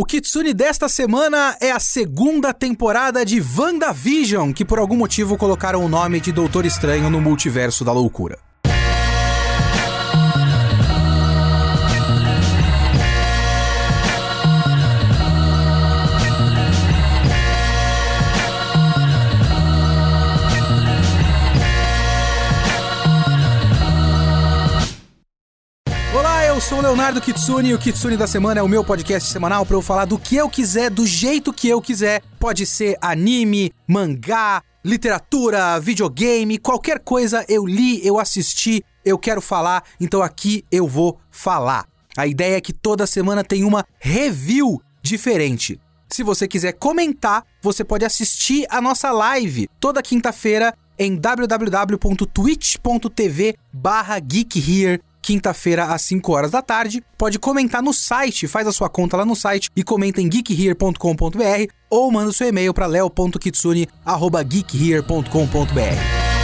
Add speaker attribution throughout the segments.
Speaker 1: O Kitsune desta semana é a segunda temporada de WandaVision, que por algum motivo colocaram o nome de Doutor Estranho no multiverso da loucura. Leonardo Kitsune e o Kitsune da Semana é o meu podcast semanal para eu falar do que eu quiser, do jeito que eu quiser. Pode ser anime, mangá, literatura, videogame, qualquer coisa eu li, eu assisti, eu quero falar, então aqui eu vou falar. A ideia é que toda semana tem uma review diferente. Se você quiser comentar, você pode assistir a nossa live toda quinta-feira em www.twitch.tv barra geekhere quinta-feira às 5 horas da tarde. Pode comentar no site, faz a sua conta lá no site e comenta em geekhere.com.br ou manda seu e-mail para leo.kitsune@geekhere.com.br.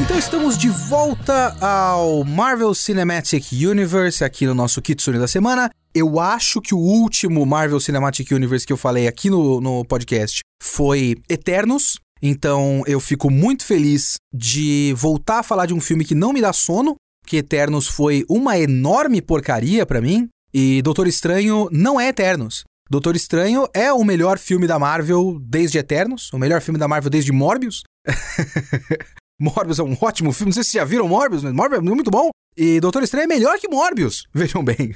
Speaker 1: Então estamos de volta ao Marvel Cinematic Universe aqui no nosso Kitsune da semana. Eu acho que o último Marvel Cinematic Universe que eu falei aqui no, no podcast foi Eternos, então eu fico muito feliz de voltar a falar de um filme que não me dá sono, que Eternos foi uma enorme porcaria para mim, e Doutor Estranho não é Eternos. Doutor Estranho é o melhor filme da Marvel desde Eternos, o melhor filme da Marvel desde Morbius. Morbius é um ótimo filme, não sei se já viram Morbius, mas Morbius é muito bom. E Doutor Estranho é melhor que Morbius, vejam bem.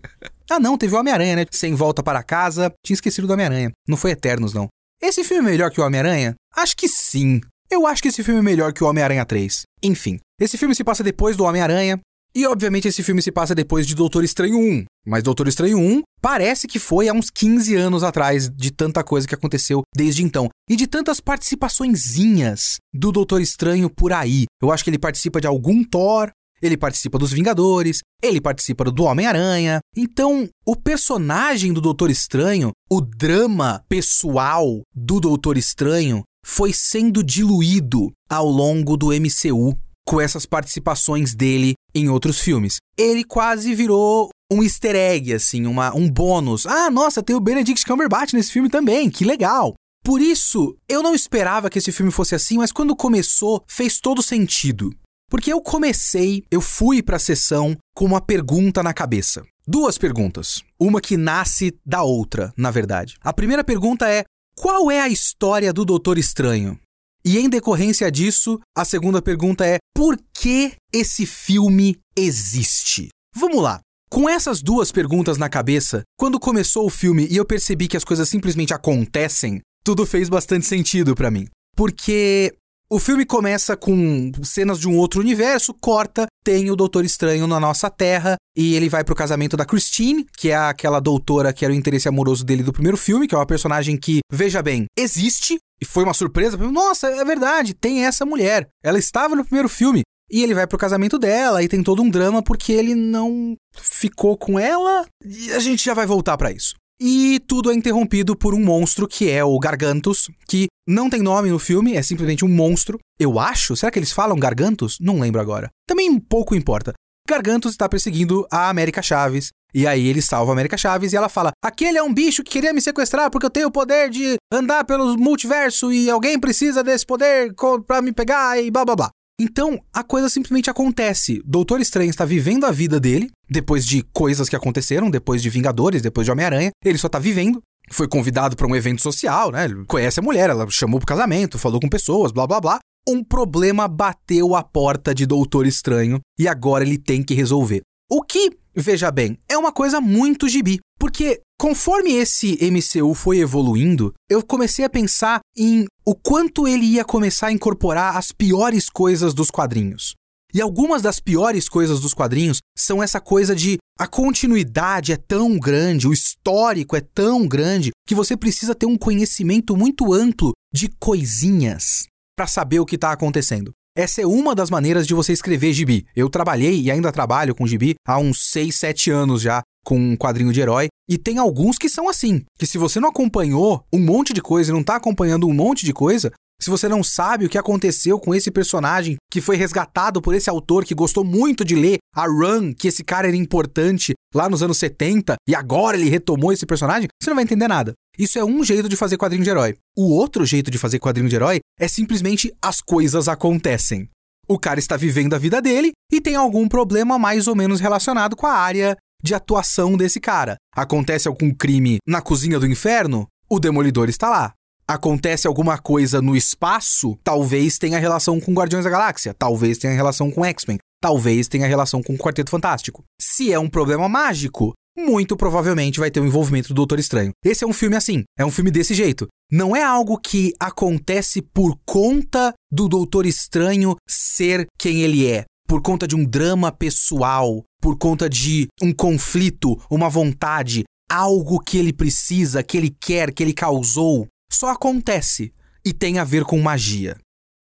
Speaker 1: ah não, teve o Homem-Aranha, né? Sem Volta para Casa, tinha esquecido do Homem-Aranha. Não foi Eternos, não. Esse filme é melhor que o Homem-Aranha? Acho que sim. Eu acho que esse filme é melhor que o Homem-Aranha 3. Enfim, esse filme se passa depois do Homem-Aranha. E obviamente esse filme se passa depois de Doutor Estranho 1. Mas Doutor Estranho 1 parece que foi há uns 15 anos atrás de tanta coisa que aconteceu desde então. E de tantas participaçõezinhas do Doutor Estranho por aí. Eu acho que ele participa de algum Thor, ele participa dos Vingadores, ele participa do Homem-Aranha. Então, o personagem do Doutor Estranho, o drama pessoal do Doutor Estranho, foi sendo diluído ao longo do MCU com essas participações dele em outros filmes. Ele quase virou um easter egg, assim, uma, um bônus. Ah, nossa, tem o Benedict Cumberbatch nesse filme também, que legal. Por isso, eu não esperava que esse filme fosse assim, mas quando começou, fez todo sentido. Porque eu comecei, eu fui para a sessão com uma pergunta na cabeça. Duas perguntas. Uma que nasce da outra, na verdade. A primeira pergunta é: qual é a história do Doutor Estranho? E em decorrência disso, a segunda pergunta é: por que esse filme existe? Vamos lá. Com essas duas perguntas na cabeça, quando começou o filme e eu percebi que as coisas simplesmente acontecem, tudo fez bastante sentido para mim. Porque o filme começa com cenas de um outro universo, corta, tem o Doutor Estranho na nossa Terra e ele vai pro casamento da Christine, que é aquela doutora que era o interesse amoroso dele do primeiro filme, que é uma personagem que, veja bem, existe e foi uma surpresa. Nossa, é verdade, tem essa mulher. Ela estava no primeiro filme. E ele vai pro casamento dela e tem todo um drama porque ele não ficou com ela. E a gente já vai voltar para isso. E tudo é interrompido por um monstro que é o Gargantus, que não tem nome no filme, é simplesmente um monstro. Eu acho. Será que eles falam Gargantus? Não lembro agora. Também pouco importa. Gargantus está perseguindo a América Chaves. E aí ele salva a América Chaves e ela fala: Aquele é um bicho que queria me sequestrar porque eu tenho o poder de andar pelo multiverso e alguém precisa desse poder para me pegar e blá blá blá. Então, a coisa simplesmente acontece. Doutor Estranho está vivendo a vida dele, depois de coisas que aconteceram, depois de Vingadores, depois de Homem-Aranha. Ele só está vivendo. Foi convidado para um evento social, né? Ele conhece a mulher, ela chamou pro casamento, falou com pessoas, blá blá blá. Um problema bateu a porta de Doutor Estranho e agora ele tem que resolver. O que, veja bem, é uma coisa muito gibi. Porque conforme esse MCU foi evoluindo, eu comecei a pensar em o quanto ele ia começar a incorporar as piores coisas dos quadrinhos. E algumas das piores coisas dos quadrinhos são essa coisa de a continuidade é tão grande, o histórico é tão grande, que você precisa ter um conhecimento muito amplo de coisinhas para saber o que está acontecendo. Essa é uma das maneiras de você escrever gibi. Eu trabalhei e ainda trabalho com gibi há uns 6, 7 anos já com um quadrinho de herói. E tem alguns que são assim, que se você não acompanhou um monte de coisa e não está acompanhando um monte de coisa, se você não sabe o que aconteceu com esse personagem que foi resgatado por esse autor que gostou muito de ler a run, que esse cara era importante lá nos anos 70 e agora ele retomou esse personagem, você não vai entender nada. Isso é um jeito de fazer quadrinho de herói. O outro jeito de fazer quadrinho de herói é simplesmente as coisas acontecem. O cara está vivendo a vida dele e tem algum problema mais ou menos relacionado com a área de atuação desse cara. Acontece algum crime na cozinha do inferno? O demolidor está lá. Acontece alguma coisa no espaço? Talvez tenha relação com Guardiões da Galáxia, talvez tenha relação com X-Men, talvez tenha relação com o Quarteto Fantástico. Se é um problema mágico, muito provavelmente vai ter o um envolvimento do Doutor Estranho. Esse é um filme assim, é um filme desse jeito. Não é algo que acontece por conta do Doutor Estranho ser quem ele é, por conta de um drama pessoal, por conta de um conflito, uma vontade, algo que ele precisa, que ele quer, que ele causou, só acontece e tem a ver com magia.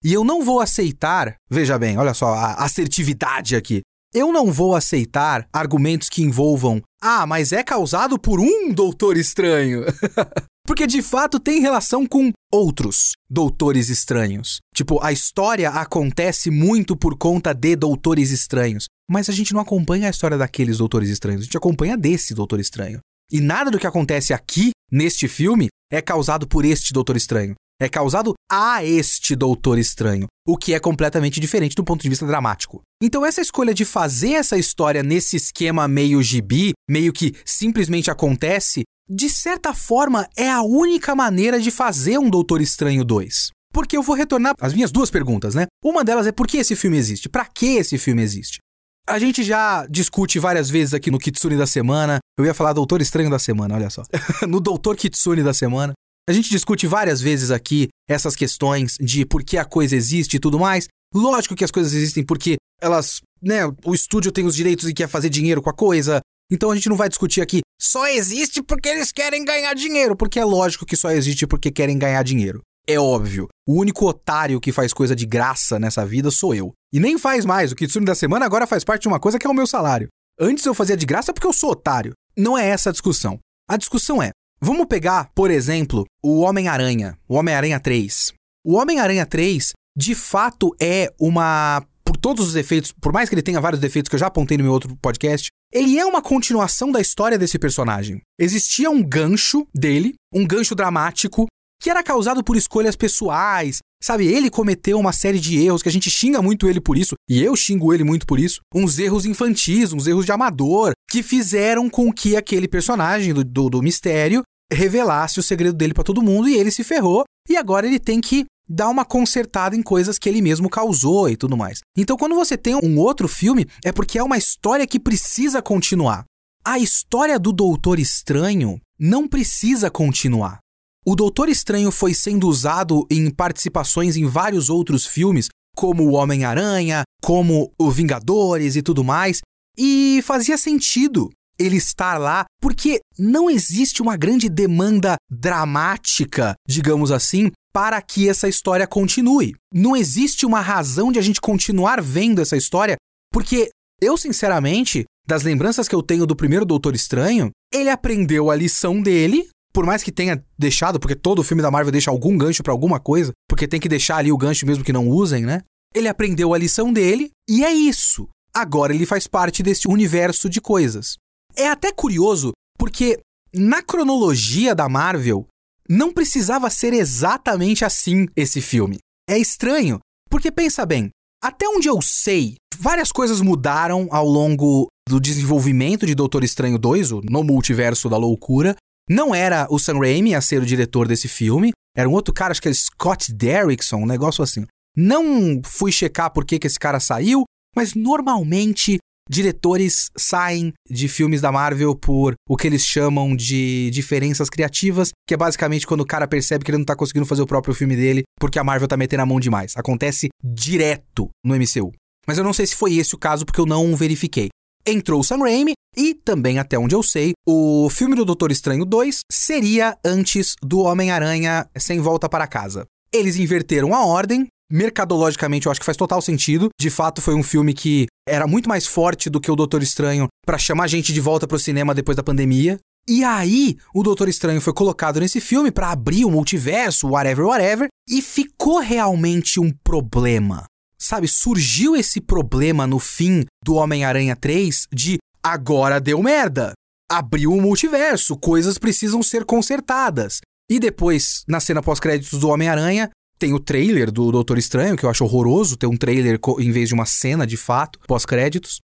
Speaker 1: E eu não vou aceitar, veja bem, olha só a assertividade aqui. Eu não vou aceitar argumentos que envolvam, ah, mas é causado por um doutor estranho. Porque de fato tem relação com outros doutores estranhos. Tipo, a história acontece muito por conta de doutores estranhos. Mas a gente não acompanha a história daqueles doutores estranhos, a gente acompanha desse doutor estranho. E nada do que acontece aqui, neste filme, é causado por este doutor estranho. É causado a este doutor estranho, o que é completamente diferente do ponto de vista dramático. Então, essa escolha de fazer essa história nesse esquema meio gibi, meio que simplesmente acontece, de certa forma é a única maneira de fazer um Doutor Estranho 2. Porque eu vou retornar às minhas duas perguntas, né? Uma delas é por que esse filme existe? Para que esse filme existe? A gente já discute várias vezes aqui no Kitsune da semana. Eu ia falar Doutor Estranho da semana, olha só. no Doutor Kitsune da semana. A gente discute várias vezes aqui essas questões de por que a coisa existe e tudo mais. Lógico que as coisas existem porque elas, né, o estúdio tem os direitos e quer fazer dinheiro com a coisa. Então a gente não vai discutir aqui só existe porque eles querem ganhar dinheiro, porque é lógico que só existe porque querem ganhar dinheiro. É óbvio. O único otário que faz coisa de graça nessa vida sou eu. E nem faz mais. O Kitsune da semana agora faz parte de uma coisa que é o meu salário. Antes eu fazia de graça porque eu sou otário. Não é essa a discussão. A discussão é: vamos pegar, por exemplo, o Homem-Aranha, o Homem-Aranha 3. O Homem-Aranha 3, de fato, é uma. Por todos os defeitos, por mais que ele tenha vários defeitos que eu já apontei no meu outro podcast, ele é uma continuação da história desse personagem. Existia um gancho dele, um gancho dramático, que era causado por escolhas pessoais. Sabe, ele cometeu uma série de erros que a gente xinga muito ele por isso, e eu xingo ele muito por isso. Uns erros infantis, uns erros de amador, que fizeram com que aquele personagem do, do, do mistério revelasse o segredo dele para todo mundo e ele se ferrou. E agora ele tem que dar uma consertada em coisas que ele mesmo causou e tudo mais. Então, quando você tem um outro filme, é porque é uma história que precisa continuar. A história do Doutor Estranho não precisa continuar. O Doutor Estranho foi sendo usado em participações em vários outros filmes, como o Homem-Aranha, como o Vingadores e tudo mais, e fazia sentido ele estar lá, porque não existe uma grande demanda dramática, digamos assim, para que essa história continue. Não existe uma razão de a gente continuar vendo essa história, porque eu, sinceramente, das lembranças que eu tenho do primeiro Doutor Estranho, ele aprendeu a lição dele, por mais que tenha deixado, porque todo filme da Marvel deixa algum gancho para alguma coisa, porque tem que deixar ali o gancho mesmo que não usem, né? Ele aprendeu a lição dele e é isso. Agora ele faz parte desse universo de coisas. É até curioso, porque na cronologia da Marvel, não precisava ser exatamente assim esse filme. É estranho, porque pensa bem, até onde eu sei, várias coisas mudaram ao longo do desenvolvimento de Doutor Estranho 2, o No Multiverso da Loucura. Não era o Sam Raimi a ser o diretor desse filme, era um outro cara, acho que é Scott Derrickson, um negócio assim. Não fui checar por que, que esse cara saiu, mas normalmente diretores saem de filmes da Marvel por o que eles chamam de diferenças criativas, que é basicamente quando o cara percebe que ele não tá conseguindo fazer o próprio filme dele porque a Marvel tá metendo a mão demais. Acontece direto no MCU. Mas eu não sei se foi esse o caso porque eu não verifiquei. Entrou o Sam Raimi e também, até onde eu sei, o filme do Doutor Estranho 2 seria antes do Homem-Aranha Sem Volta para Casa. Eles inverteram a ordem, mercadologicamente eu acho que faz total sentido. De fato, foi um filme que era muito mais forte do que o Doutor Estranho para chamar gente de volta pro cinema depois da pandemia. E aí, o Doutor Estranho foi colocado nesse filme para abrir o multiverso, whatever, whatever, e ficou realmente um problema. Sabe, surgiu esse problema no fim do Homem-Aranha 3 de agora deu merda. Abriu o multiverso, coisas precisam ser consertadas. E depois, na cena pós-créditos do Homem-Aranha, tem o trailer do Doutor Estranho, que eu acho horroroso ter um trailer em vez de uma cena de fato, pós-créditos.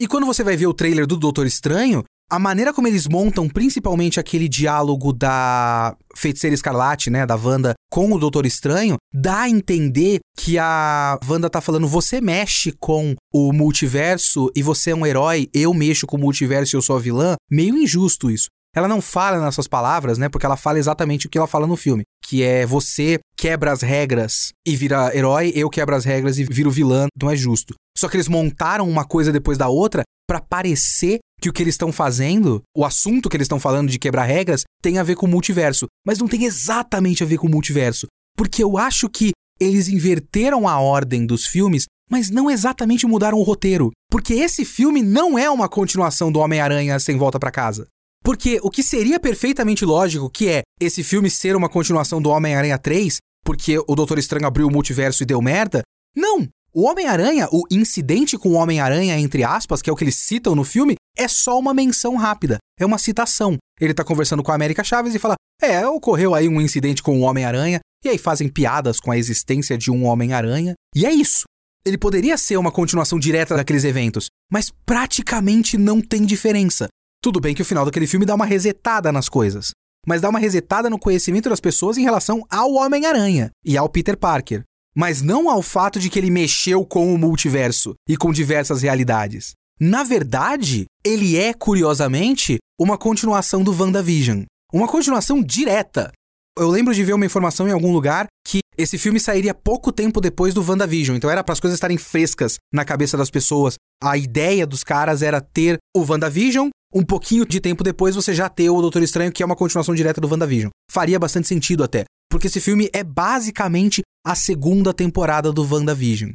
Speaker 1: E quando você vai ver o trailer do Doutor Estranho, a maneira como eles montam, principalmente aquele diálogo da Feiticeira Escarlate, né, da Wanda com o Doutor Estranho, dá a entender que a Wanda tá falando: você mexe com o multiverso e você é um herói, eu mexo com o multiverso e eu sou a vilã. Meio injusto isso. Ela não fala nessas palavras, né? Porque ela fala exatamente o que ela fala no filme, que é você quebra as regras e vira herói, eu quebro as regras e viro vilã, não é justo. Só que eles montaram uma coisa depois da outra para parecer que o que eles estão fazendo, o assunto que eles estão falando de quebrar regras, tem a ver com o multiverso. Mas não tem exatamente a ver com o multiverso. Porque eu acho que eles inverteram a ordem dos filmes, mas não exatamente mudaram o roteiro. Porque esse filme não é uma continuação do Homem-Aranha sem volta para casa. Porque o que seria perfeitamente lógico, que é esse filme ser uma continuação do Homem-Aranha 3, porque o Doutor Estranho abriu o multiverso e deu merda, não! O Homem-Aranha, o incidente com o Homem-Aranha, entre aspas, que é o que eles citam no filme, é só uma menção rápida. É uma citação. Ele tá conversando com a América Chaves e fala: É, ocorreu aí um incidente com o Homem-Aranha, e aí fazem piadas com a existência de um Homem-Aranha, e é isso. Ele poderia ser uma continuação direta daqueles eventos, mas praticamente não tem diferença. Tudo bem que o final daquele filme dá uma resetada nas coisas, mas dá uma resetada no conhecimento das pessoas em relação ao Homem-Aranha e ao Peter Parker mas não ao fato de que ele mexeu com o multiverso e com diversas realidades. Na verdade, ele é, curiosamente, uma continuação do WandaVision. Uma continuação direta. Eu lembro de ver uma informação em algum lugar que esse filme sairia pouco tempo depois do WandaVision, então era para as coisas estarem frescas na cabeça das pessoas. A ideia dos caras era ter o WandaVision, um pouquinho de tempo depois você já ter o Doutor Estranho, que é uma continuação direta do WandaVision. Faria bastante sentido até porque esse filme é basicamente a segunda temporada do WandaVision.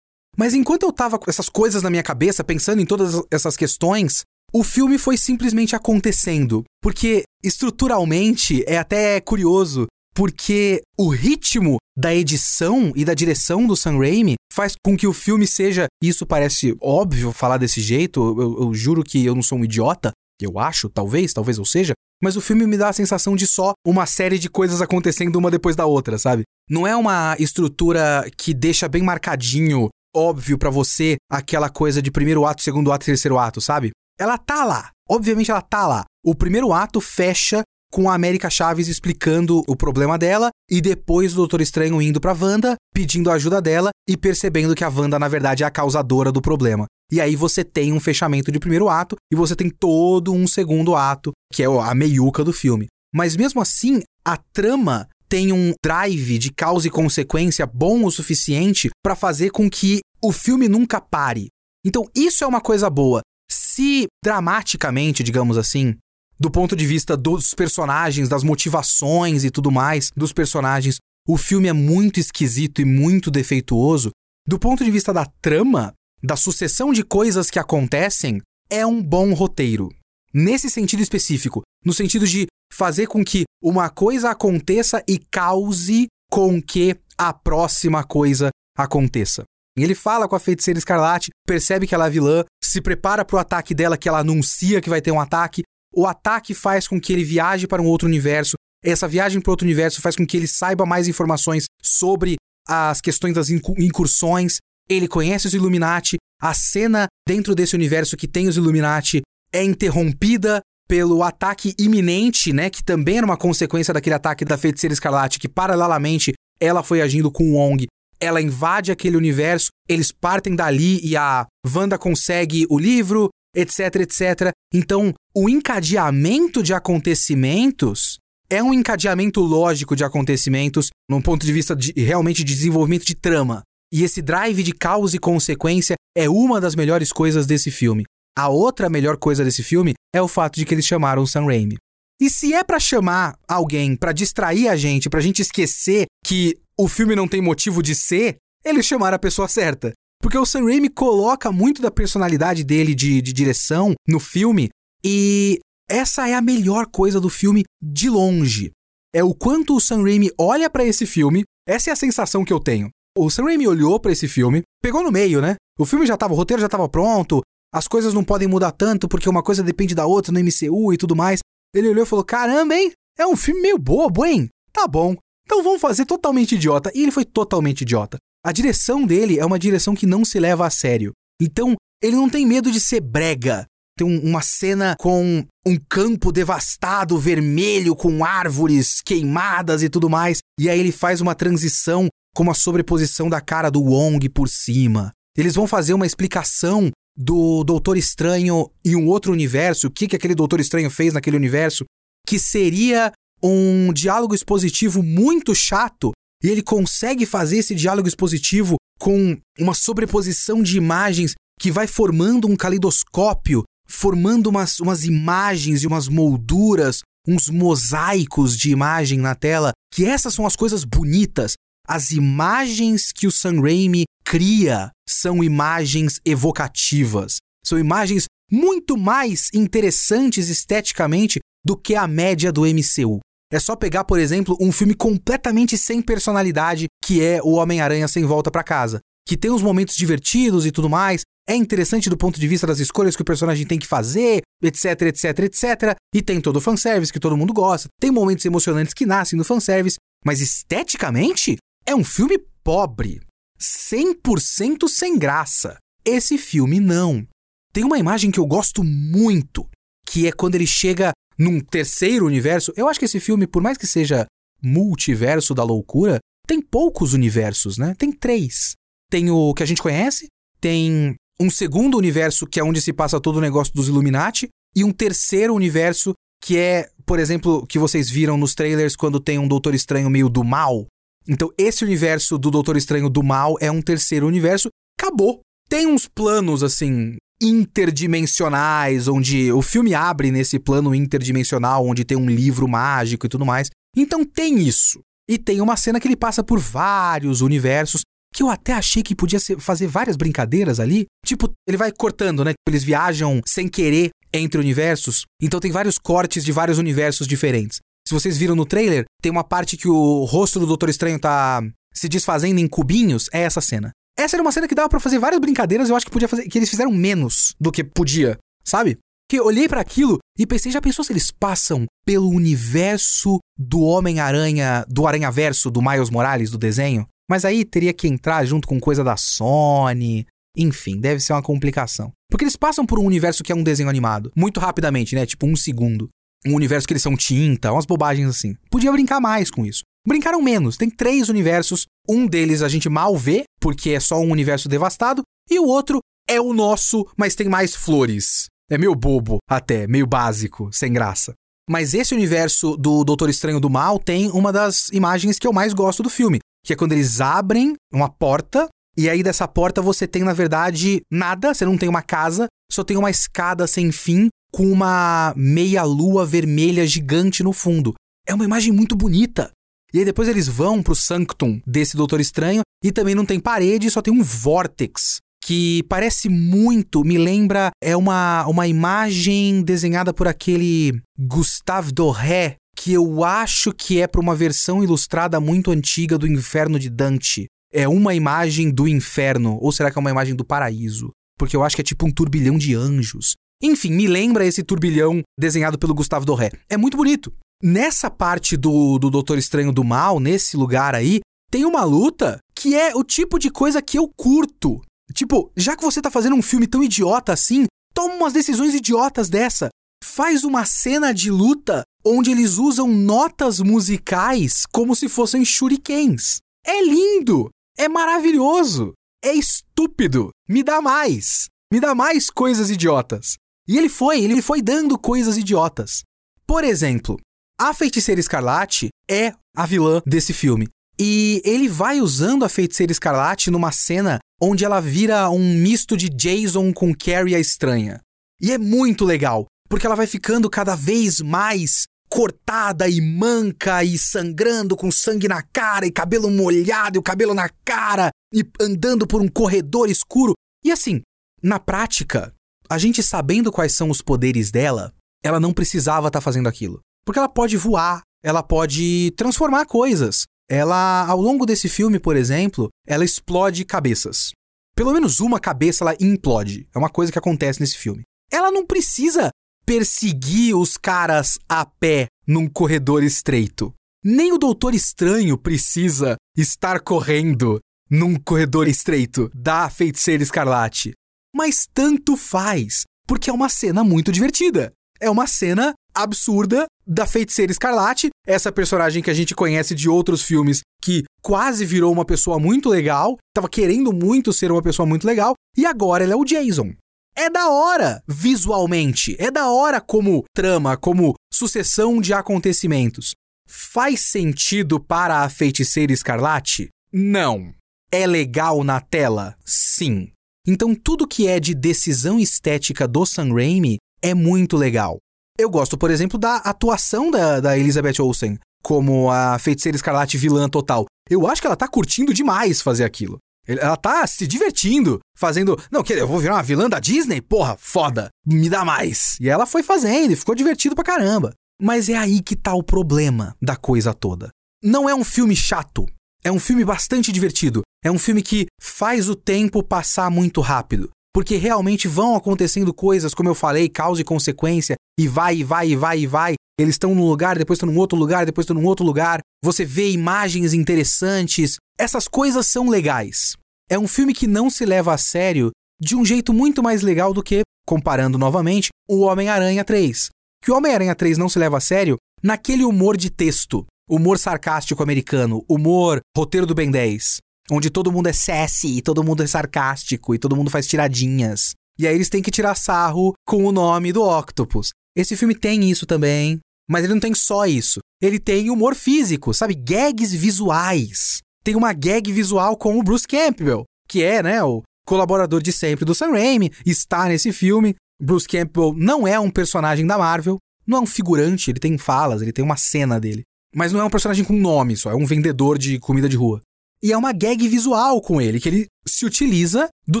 Speaker 1: Mas enquanto eu tava com essas coisas na minha cabeça, pensando em todas essas questões, o filme foi simplesmente acontecendo. Porque estruturalmente é até curioso, porque o ritmo da edição e da direção do Sam Raimi faz com que o filme seja. Isso parece óbvio falar desse jeito, eu, eu juro que eu não sou um idiota, eu acho, talvez, talvez eu seja, mas o filme me dá a sensação de só uma série de coisas acontecendo uma depois da outra, sabe? Não é uma estrutura que deixa bem marcadinho, óbvio para você, aquela coisa de primeiro ato, segundo ato, terceiro ato, sabe? Ela tá lá. Obviamente ela tá lá. O primeiro ato fecha com a América Chaves explicando o problema dela e depois o Doutor Estranho indo pra Wanda, pedindo ajuda dela e percebendo que a Wanda na verdade é a causadora do problema. E aí você tem um fechamento de primeiro ato e você tem todo um segundo ato, que é a meiuca do filme. Mas mesmo assim, a trama tem um drive de causa e consequência bom o suficiente para fazer com que o filme nunca pare. Então, isso é uma coisa boa. Se dramaticamente, digamos assim, do ponto de vista dos personagens, das motivações e tudo mais dos personagens, o filme é muito esquisito e muito defeituoso, do ponto de vista da trama, da sucessão de coisas que acontecem é um bom roteiro. Nesse sentido específico, no sentido de fazer com que uma coisa aconteça e cause com que a próxima coisa aconteça. Ele fala com a feiticeira escarlate, percebe que ela é vilã, se prepara para o ataque dela, que ela anuncia que vai ter um ataque. O ataque faz com que ele viaje para um outro universo. Essa viagem para outro universo faz com que ele saiba mais informações sobre as questões das incursões ele conhece os Illuminati, a cena dentro desse universo que tem os Illuminati é interrompida pelo ataque iminente, né, que também era uma consequência daquele ataque da Feiticeira Escarlate, que paralelamente ela foi agindo com o Wong. Ela invade aquele universo, eles partem dali e a Wanda consegue o livro, etc, etc. Então, o encadeamento de acontecimentos é um encadeamento lógico de acontecimentos, num ponto de vista de realmente de desenvolvimento de trama. E esse drive de causa e consequência é uma das melhores coisas desse filme. A outra melhor coisa desse filme é o fato de que eles chamaram o Sam Raimi. E se é para chamar alguém para distrair a gente, pra gente esquecer que o filme não tem motivo de ser, eles chamaram a pessoa certa. Porque o Sam Raimi coloca muito da personalidade dele de, de direção no filme e essa é a melhor coisa do filme de longe. É o quanto o Sam Raimi olha para esse filme, essa é a sensação que eu tenho. O Sam Raimi olhou para esse filme, pegou no meio, né? O filme já tava, o roteiro já tava pronto, as coisas não podem mudar tanto porque uma coisa depende da outra no MCU e tudo mais. Ele olhou e falou: "Caramba, hein? É um filme meio bobo, hein? Tá bom. Então vamos fazer totalmente idiota". E ele foi totalmente idiota. A direção dele é uma direção que não se leva a sério. Então, ele não tem medo de ser brega. Tem um, uma cena com um campo devastado, vermelho, com árvores queimadas e tudo mais. E aí ele faz uma transição com uma sobreposição da cara do Wong por cima. Eles vão fazer uma explicação do Doutor Estranho em um outro universo, o que, que aquele Doutor Estranho fez naquele universo, que seria um diálogo expositivo muito chato, e ele consegue fazer esse diálogo expositivo com uma sobreposição de imagens que vai formando um caleidoscópio, formando umas, umas imagens e umas molduras, uns mosaicos de imagem na tela, que essas são as coisas bonitas. As imagens que o Sam Raimi cria são imagens evocativas. São imagens muito mais interessantes esteticamente do que a média do MCU. É só pegar, por exemplo, um filme completamente sem personalidade, que é O Homem-Aranha Sem Volta para Casa, que tem uns momentos divertidos e tudo mais, é interessante do ponto de vista das escolhas que o personagem tem que fazer, etc, etc, etc, e tem todo o fanservice que todo mundo gosta, tem momentos emocionantes que nascem no fanservice, mas esteticamente é um filme pobre, 100% sem graça. Esse filme não. Tem uma imagem que eu gosto muito, que é quando ele chega num terceiro universo. Eu acho que esse filme, por mais que seja multiverso da loucura, tem poucos universos, né? Tem três. Tem o que a gente conhece, tem um segundo universo que é onde se passa todo o negócio dos Illuminati, e um terceiro universo que é, por exemplo, que vocês viram nos trailers quando tem um Doutor Estranho meio do mal, então, esse universo do Doutor Estranho do Mal é um terceiro universo. Acabou. Tem uns planos, assim, interdimensionais, onde o filme abre nesse plano interdimensional, onde tem um livro mágico e tudo mais. Então, tem isso. E tem uma cena que ele passa por vários universos, que eu até achei que podia ser, fazer várias brincadeiras ali. Tipo, ele vai cortando, né? Eles viajam sem querer entre universos. Então, tem vários cortes de vários universos diferentes. Se vocês viram no trailer, tem uma parte que o rosto do Doutor Estranho tá se desfazendo em cubinhos, é essa cena. Essa era uma cena que dava para fazer várias brincadeiras, eu acho que podia fazer que eles fizeram menos do que podia, sabe? Que eu olhei para aquilo e pensei, já pensou se eles passam pelo universo do Homem-Aranha, do Aranha-Verso do Miles Morales do desenho? Mas aí teria que entrar junto com coisa da Sony. Enfim, deve ser uma complicação. Porque eles passam por um universo que é um desenho animado, muito rapidamente, né? Tipo um segundo um universo que eles são tinta, umas bobagens assim. Podia brincar mais com isso. Brincaram menos. Tem três universos. Um deles a gente mal vê, porque é só um universo devastado. E o outro é o nosso, mas tem mais flores. É meio bobo, até, meio básico, sem graça. Mas esse universo do Doutor Estranho do Mal tem uma das imagens que eu mais gosto do filme, que é quando eles abrem uma porta e aí dessa porta você tem na verdade nada, você não tem uma casa, só tem uma escada sem fim com uma meia-lua vermelha gigante no fundo. É uma imagem muito bonita. E aí depois eles vão pro Sanctum desse Doutor Estranho e também não tem parede, só tem um vórtex que parece muito, me lembra, é uma, uma imagem desenhada por aquele Gustave Doré, que eu acho que é para uma versão ilustrada muito antiga do Inferno de Dante. É uma imagem do inferno, ou será que é uma imagem do paraíso? Porque eu acho que é tipo um turbilhão de anjos. Enfim, me lembra esse turbilhão desenhado pelo Gustavo Doré. É muito bonito. Nessa parte do, do Doutor Estranho do Mal, nesse lugar aí, tem uma luta que é o tipo de coisa que eu curto. Tipo, já que você tá fazendo um filme tão idiota assim, toma umas decisões idiotas dessa. Faz uma cena de luta onde eles usam notas musicais como se fossem shurikens. É lindo! É maravilhoso! É estúpido! Me dá mais! Me dá mais coisas idiotas. E ele foi, ele foi dando coisas idiotas. Por exemplo, a Feiticeira Escarlate é a vilã desse filme. E ele vai usando a Feiticeira Escarlate numa cena onde ela vira um misto de Jason com Carrie a Estranha. E é muito legal, porque ela vai ficando cada vez mais cortada e manca e sangrando com sangue na cara e cabelo molhado e o cabelo na cara e andando por um corredor escuro. E assim, na prática, a gente sabendo quais são os poderes dela, ela não precisava estar tá fazendo aquilo. Porque ela pode voar, ela pode transformar coisas. Ela, ao longo desse filme, por exemplo, ela explode cabeças. Pelo menos uma cabeça ela implode. É uma coisa que acontece nesse filme. Ela não precisa perseguir os caras a pé num corredor estreito. Nem o Doutor Estranho precisa estar correndo num corredor estreito da Feiticeira Escarlate. Mas tanto faz, porque é uma cena muito divertida. É uma cena absurda da Feiticeira Escarlate, essa personagem que a gente conhece de outros filmes que quase virou uma pessoa muito legal, estava querendo muito ser uma pessoa muito legal, e agora ela é o Jason. É da hora visualmente, é da hora como trama, como sucessão de acontecimentos. Faz sentido para a feiticeira escarlate? Não. É legal na tela? Sim. Então tudo que é de decisão estética do Sam Raimi é muito legal. Eu gosto, por exemplo, da atuação da, da Elizabeth Olsen como a feiticeira escarlate vilã total. Eu acho que ela tá curtindo demais fazer aquilo. Ela tá se divertindo, fazendo. Não, eu vou virar uma vilã da Disney? Porra, foda, me dá mais. E ela foi fazendo e ficou divertido pra caramba. Mas é aí que tá o problema da coisa toda. Não é um filme chato. É um filme bastante divertido. É um filme que faz o tempo passar muito rápido. Porque realmente vão acontecendo coisas, como eu falei, causa e consequência, e vai, e vai, e vai, e vai. Eles estão num lugar, depois estão num outro lugar, depois estão num outro lugar. Você vê imagens interessantes. Essas coisas são legais. É um filme que não se leva a sério de um jeito muito mais legal do que, comparando novamente, o Homem-Aranha 3. Que o Homem-Aranha 3 não se leva a sério naquele humor de texto, humor sarcástico americano, humor roteiro do Ben 10, onde todo mundo é sassy, todo mundo é sarcástico e todo mundo faz tiradinhas. E aí eles têm que tirar sarro com o nome do Octopus. Esse filme tem isso também, mas ele não tem só isso. Ele tem humor físico, sabe? Gags visuais. Tem uma gag visual com o Bruce Campbell, que é, né, o colaborador de sempre do Sam Raimi, está nesse filme. Bruce Campbell não é um personagem da Marvel, não é um figurante, ele tem falas, ele tem uma cena dele. Mas não é um personagem com nome só, é um vendedor de comida de rua. E é uma gag visual com ele, que ele se utiliza do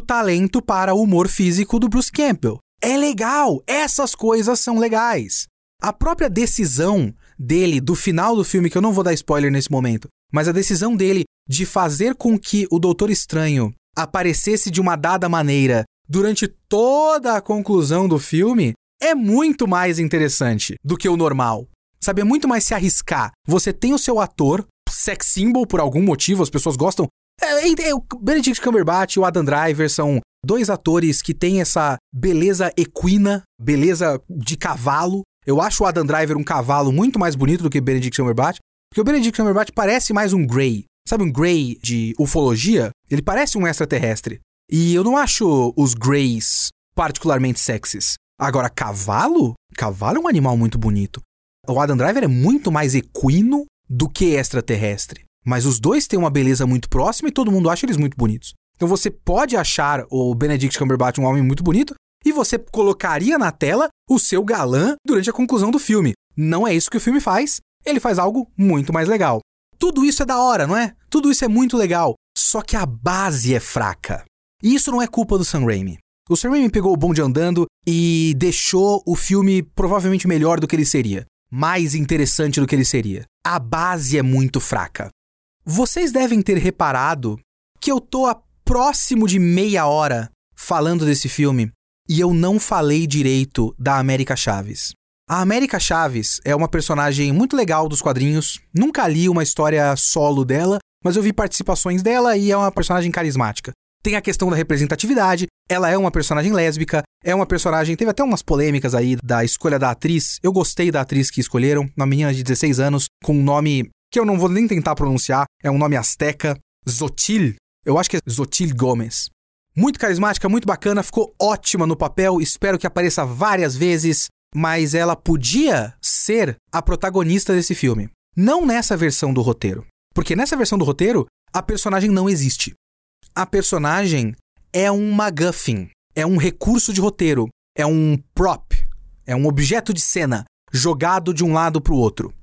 Speaker 1: talento para o humor físico do Bruce Campbell. É legal, essas coisas são legais. A própria decisão dele do final do filme, que eu não vou dar spoiler nesse momento, mas a decisão dele de fazer com que o Doutor Estranho aparecesse de uma dada maneira durante toda a conclusão do filme é muito mais interessante do que o normal. Sabe, é muito mais se arriscar. Você tem o seu ator, sex symbol por algum motivo, as pessoas gostam. É, é, o Benedict Cumberbatch e o Adam Driver são dois atores que têm essa beleza equina, beleza de cavalo. Eu acho o Adam Driver um cavalo muito mais bonito do que o Benedict Cumberbatch, porque o Benedict Cumberbatch parece mais um Grey. Sabe um Grey de ufologia? Ele parece um extraterrestre. E eu não acho os Greys particularmente sexys. Agora, cavalo? Cavalo é um animal muito bonito. O Adam Driver é muito mais equino do que extraterrestre. Mas os dois têm uma beleza muito próxima e todo mundo acha eles muito bonitos. Então você pode achar o Benedict Cumberbatch um homem muito bonito e você colocaria na tela o seu galã durante a conclusão do filme. Não é isso que o filme faz, ele faz algo muito mais legal. Tudo isso é da hora, não é? Tudo isso é muito legal, só que a base é fraca. E isso não é culpa do Sam Raimi. O Sam Raimi pegou o bonde andando e deixou o filme provavelmente melhor do que ele seria, mais interessante do que ele seria. A base é muito fraca. Vocês devem ter reparado que eu tô a próximo de meia hora falando desse filme e eu não falei direito da América Chaves. A América Chaves é uma personagem muito legal dos quadrinhos. Nunca li uma história solo dela, mas eu vi participações dela e é uma personagem carismática. Tem a questão da representatividade, ela é uma personagem lésbica, é uma personagem. Teve até umas polêmicas aí da escolha da atriz. Eu gostei da atriz que escolheram, uma menina de 16 anos, com um nome que eu não vou nem tentar pronunciar, é um nome asteca, Zotil. Eu acho que é Zotil Gomes. Muito carismática, muito bacana, ficou ótima no papel, espero que apareça várias vezes, mas ela podia ser a protagonista desse filme. Não nessa versão do roteiro. Porque nessa versão do roteiro, a personagem não existe. A personagem é um MacGuffin, é um recurso de roteiro, é um prop, é um objeto de cena jogado de um lado para o outro.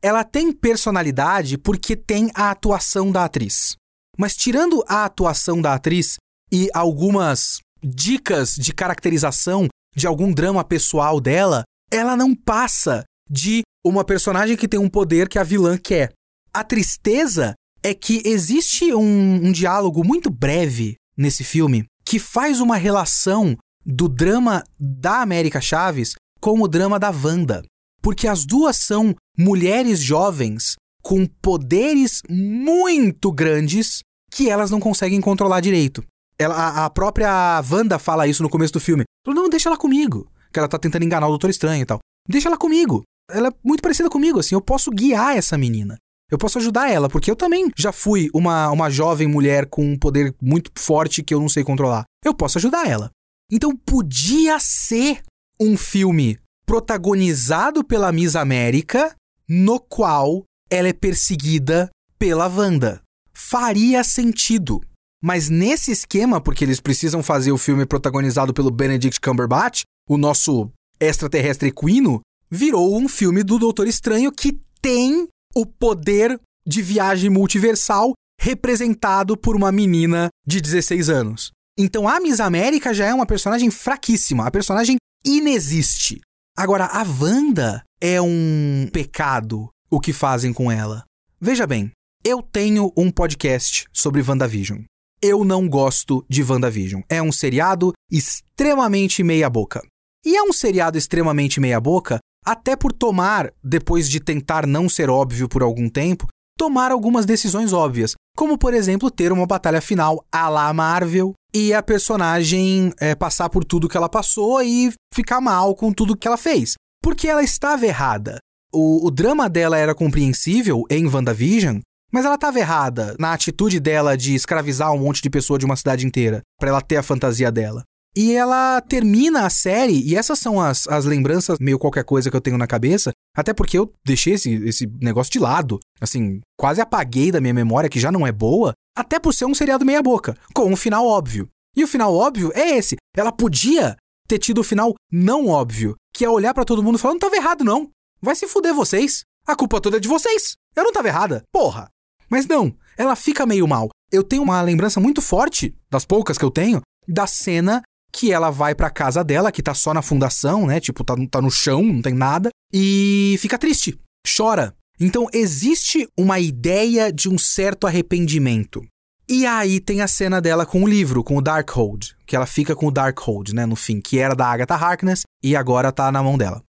Speaker 1: Ela tem personalidade porque tem a atuação da atriz. Mas tirando a atuação da atriz e algumas dicas de caracterização de algum drama pessoal dela, ela não passa de uma personagem que tem um poder que a vilã quer. A tristeza é que existe um, um diálogo muito breve nesse filme que faz uma relação do drama da América Chaves com o drama da Wanda. Porque as duas são mulheres jovens com poderes muito grandes que elas não conseguem controlar direito. Ela, a, a própria Wanda fala isso no começo do filme. Não, deixa ela comigo. Que ela tá tentando enganar o Doutor Estranho e tal. Deixa ela comigo. Ela é muito parecida comigo, assim. Eu posso guiar essa menina. Eu posso ajudar ela, porque eu também já fui uma, uma jovem mulher com um poder muito forte que eu não sei controlar. Eu posso ajudar ela. Então podia ser um filme protagonizado pela Miss América, no qual ela é perseguida pela Wanda. Faria sentido. Mas nesse esquema, porque eles precisam fazer o filme protagonizado pelo Benedict Cumberbatch, o nosso extraterrestre equino, virou um filme do Doutor Estranho que tem o poder de viagem multiversal representado por uma menina de 16 anos. Então a Miss América já é uma personagem fraquíssima, a personagem inexiste. Agora, a Wanda é um pecado o que fazem com ela. Veja bem, eu tenho um podcast sobre WandaVision. Eu não gosto de WandaVision. É um seriado extremamente meia-boca. E é um seriado extremamente meia-boca até por tomar, depois de tentar não ser óbvio por algum tempo, tomar algumas decisões óbvias, como por exemplo ter uma batalha final à la Marvel e a personagem é, passar por tudo que ela passou e ficar mal com tudo que ela fez. Porque ela estava errada. O, o drama dela era compreensível em WandaVision, mas ela estava errada na atitude dela de escravizar um monte de pessoa de uma cidade inteira, para ela ter a fantasia dela. E ela termina a série, e essas são as, as lembranças, meio qualquer coisa que eu tenho na cabeça, até porque eu deixei esse, esse negócio de lado. Assim, quase apaguei da minha memória, que já não é boa, até por ser um seriado meia-boca, com um final óbvio. E o final óbvio é esse. Ela podia ter tido o final não óbvio, que é olhar para todo mundo falar: não tava errado, não. Vai se fuder vocês. A culpa toda é de vocês. Eu não tava errada. Porra. Mas não, ela fica meio mal. Eu tenho uma lembrança muito forte, das poucas que eu tenho, da cena que ela vai pra casa dela, que tá só na fundação, né? Tipo, tá, tá no chão, não tem nada, e fica triste, chora. Então existe uma ideia de um certo arrependimento. E aí tem a cena dela com o livro, com o Darkhold, que ela fica com o Darkhold, né, no fim, que era da Agatha Harkness e agora tá na mão dela.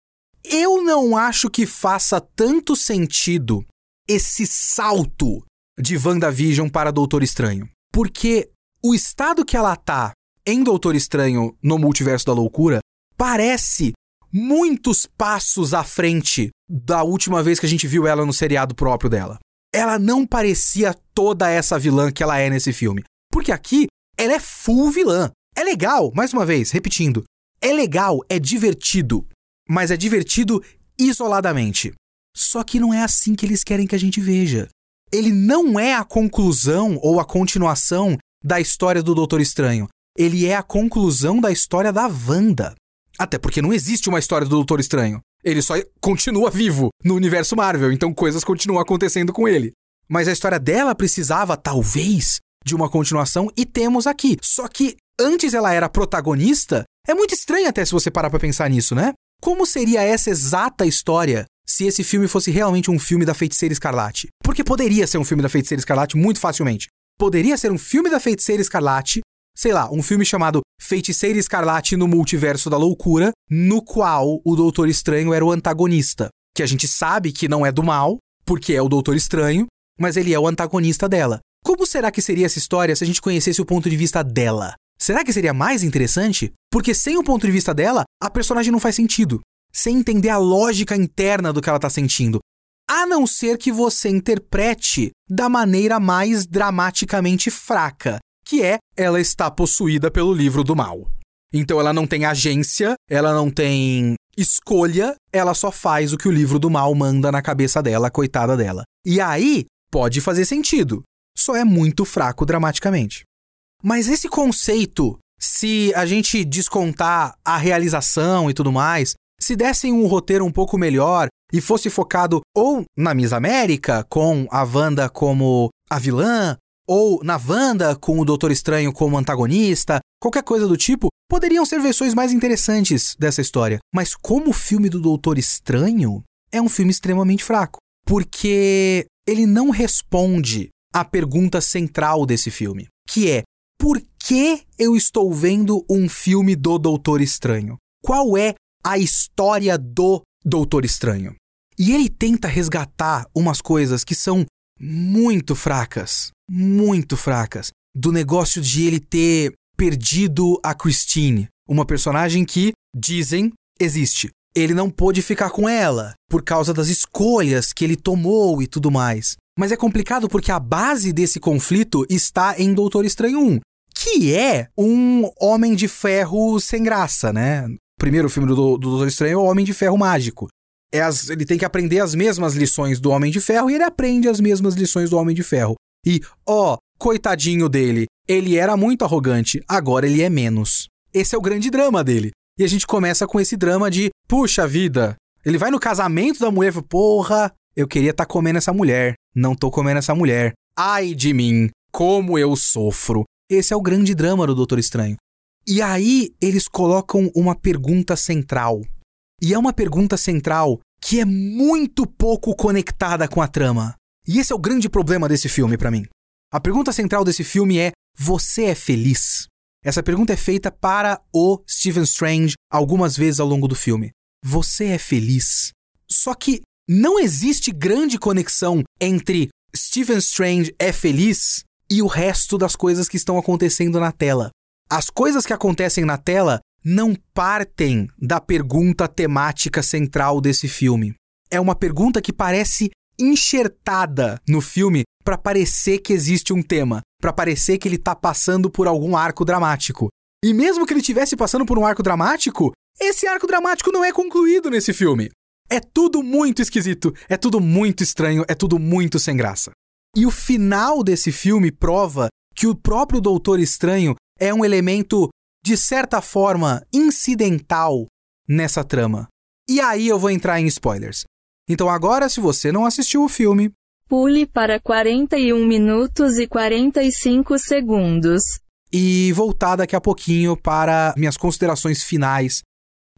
Speaker 1: Eu não acho que faça tanto sentido esse salto de WandaVision para Doutor Estranho, porque o estado que ela tá em Doutor Estranho no Multiverso da Loucura parece muitos passos à frente da última vez que a gente viu ela no seriado próprio dela. Ela não parecia toda essa vilã que ela é nesse filme. Porque aqui ela é full vilã. É legal, mais uma vez, repetindo. É legal, é divertido. Mas é divertido isoladamente. Só que não é assim que eles querem que a gente veja. Ele não é a conclusão ou a continuação da história do Doutor Estranho ele é a conclusão da história da Wanda. Até porque não existe uma história do Doutor Estranho. Ele só continua vivo no universo Marvel, então coisas continuam acontecendo com ele. Mas a história dela precisava, talvez, de uma continuação e temos aqui. Só que antes ela era protagonista. É muito estranho até se você parar pra pensar nisso, né? Como seria essa exata história se esse filme fosse realmente um filme da Feiticeira Escarlate? Porque poderia ser um filme da Feiticeira Escarlate muito facilmente. Poderia ser um filme da Feiticeira Escarlate sei lá, um filme chamado Feiticeira Escarlate no Multiverso da Loucura, no qual o Doutor Estranho era o antagonista. Que a gente sabe que não é do mal, porque é o Doutor Estranho, mas ele é o antagonista dela. Como será que seria essa história se a gente conhecesse o ponto de vista dela? Será que seria mais interessante? Porque sem o ponto de vista dela, a personagem não faz sentido. Sem entender a lógica interna do que ela tá sentindo. A não ser que você interprete da maneira mais dramaticamente fraca que é ela está possuída pelo livro do mal. Então ela não tem agência, ela não tem escolha, ela só faz o que o livro do mal manda na cabeça dela, coitada dela. E aí pode fazer sentido, só é muito fraco dramaticamente. Mas esse conceito, se a gente descontar a realização e tudo mais, se dessem um roteiro um pouco melhor e fosse focado ou na Miss América, com a Wanda como a vilã, ou na Wanda com o Doutor Estranho como antagonista, qualquer coisa do tipo, poderiam ser versões mais interessantes dessa história. Mas como o filme do Doutor Estranho é um filme extremamente fraco, porque ele não responde à pergunta central desse filme, que é: por que eu estou vendo um filme do Doutor Estranho? Qual é a história do Doutor Estranho? E ele tenta resgatar umas coisas que são muito fracas, muito fracas, do negócio de ele ter perdido a Christine, uma personagem que, dizem, existe. Ele não pôde ficar com ela por causa das escolhas que ele tomou e tudo mais. Mas é complicado porque a base desse conflito está em Doutor Estranho 1, que é um Homem de Ferro sem graça, né? O primeiro filme do, do Doutor Estranho é o Homem de Ferro Mágico. É as, ele tem que aprender as mesmas lições do Homem de Ferro e ele aprende as mesmas lições do Homem de Ferro. E, ó, coitadinho dele, ele era muito arrogante, agora ele é menos. Esse é o grande drama dele. E a gente começa com esse drama de, puxa vida, ele vai no casamento da mulher e fala, porra, eu queria estar tá comendo essa mulher, não tô comendo essa mulher. Ai de mim, como eu sofro. Esse é o grande drama do Doutor Estranho. E aí eles colocam uma pergunta central. E é uma pergunta central que é muito pouco conectada com a trama. E esse é o grande problema desse filme para mim. A pergunta central desse filme é: você é feliz? Essa pergunta é feita para o Stephen Strange algumas vezes ao longo do filme. Você é feliz? Só que não existe grande conexão entre Stephen Strange é feliz e o resto das coisas que estão acontecendo na tela. As coisas que acontecem na tela não partem da pergunta temática central desse filme. É uma pergunta que parece enxertada no filme para parecer que existe um tema, para parecer que ele tá passando por algum arco dramático. E mesmo que ele estivesse passando por um arco dramático, esse arco dramático não é concluído nesse filme. É tudo muito esquisito, é tudo muito estranho, é tudo muito sem graça. E o final desse filme prova que o próprio Doutor Estranho é um elemento, de certa forma, incidental nessa trama. E aí eu vou entrar em spoilers. Então agora, se você não assistiu o filme,
Speaker 2: pule para 41 minutos e 45 segundos.
Speaker 1: E voltar daqui a pouquinho para minhas considerações finais.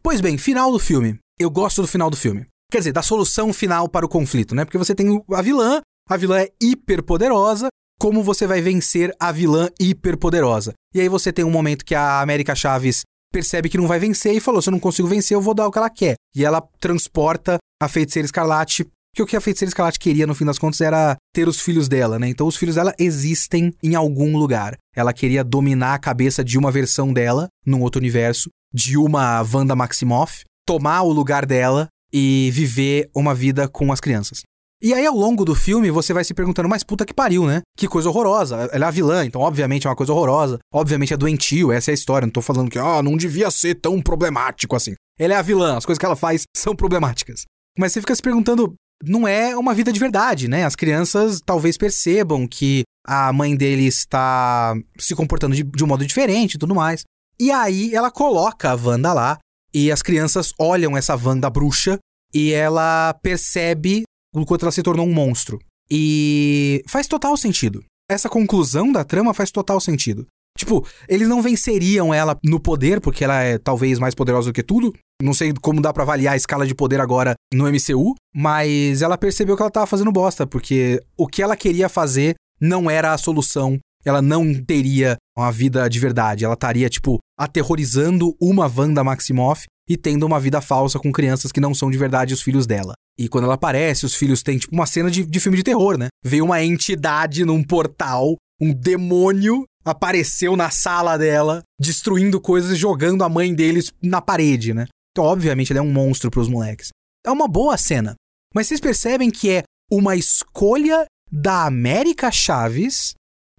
Speaker 1: Pois bem, final do filme. Eu gosto do final do filme. Quer dizer, da solução final para o conflito, né? Porque você tem a vilã, a vilã é hiper poderosa, como você vai vencer a vilã hiper poderosa? E aí você tem um momento que a América Chaves percebe que não vai vencer e falou: se eu não consigo vencer, eu vou dar o que ela quer. E ela transporta a feiticeira escarlate. Que o que a feiticeira escarlate queria, no fim das contas, era ter os filhos dela, né? Então os filhos dela existem em algum lugar. Ela queria dominar a cabeça de uma versão dela, num outro universo, de uma Wanda Maximoff, tomar o lugar dela e viver uma vida com as crianças. E aí, ao longo do filme, você vai se perguntando, mas puta que pariu, né? Que coisa horrorosa. Ela é a vilã, então, obviamente, é uma coisa horrorosa. Obviamente, é doentio, essa é a história. Não tô falando que, ah, não devia ser tão problemático assim. Ela é a vilã, as coisas que ela faz são problemáticas. Mas você fica se perguntando, não é uma vida de verdade, né? As crianças talvez percebam que a mãe dele está se comportando de, de um modo diferente e tudo mais. E aí, ela coloca a Wanda lá, e as crianças olham essa Wanda bruxa, e ela percebe ela se tornou um monstro. E faz total sentido. Essa conclusão da trama faz total sentido. Tipo, eles não venceriam ela no poder, porque ela é talvez mais poderosa do que tudo. Não sei como dá para avaliar a escala de poder agora no MCU, mas ela percebeu que ela tava fazendo bosta, porque o que ela queria fazer não era a solução. Ela não teria uma vida de verdade. Ela estaria, tipo, aterrorizando uma Wanda Maximoff e tendo uma vida falsa com crianças que não são de verdade os filhos dela. E quando ela aparece, os filhos têm tipo uma cena de, de filme de terror, né? Veio uma entidade num portal, um demônio apareceu na sala dela, destruindo coisas e jogando a mãe deles na parede, né? Então, obviamente, ele é um monstro para os moleques. É uma boa cena. Mas vocês percebem que é uma escolha da América Chaves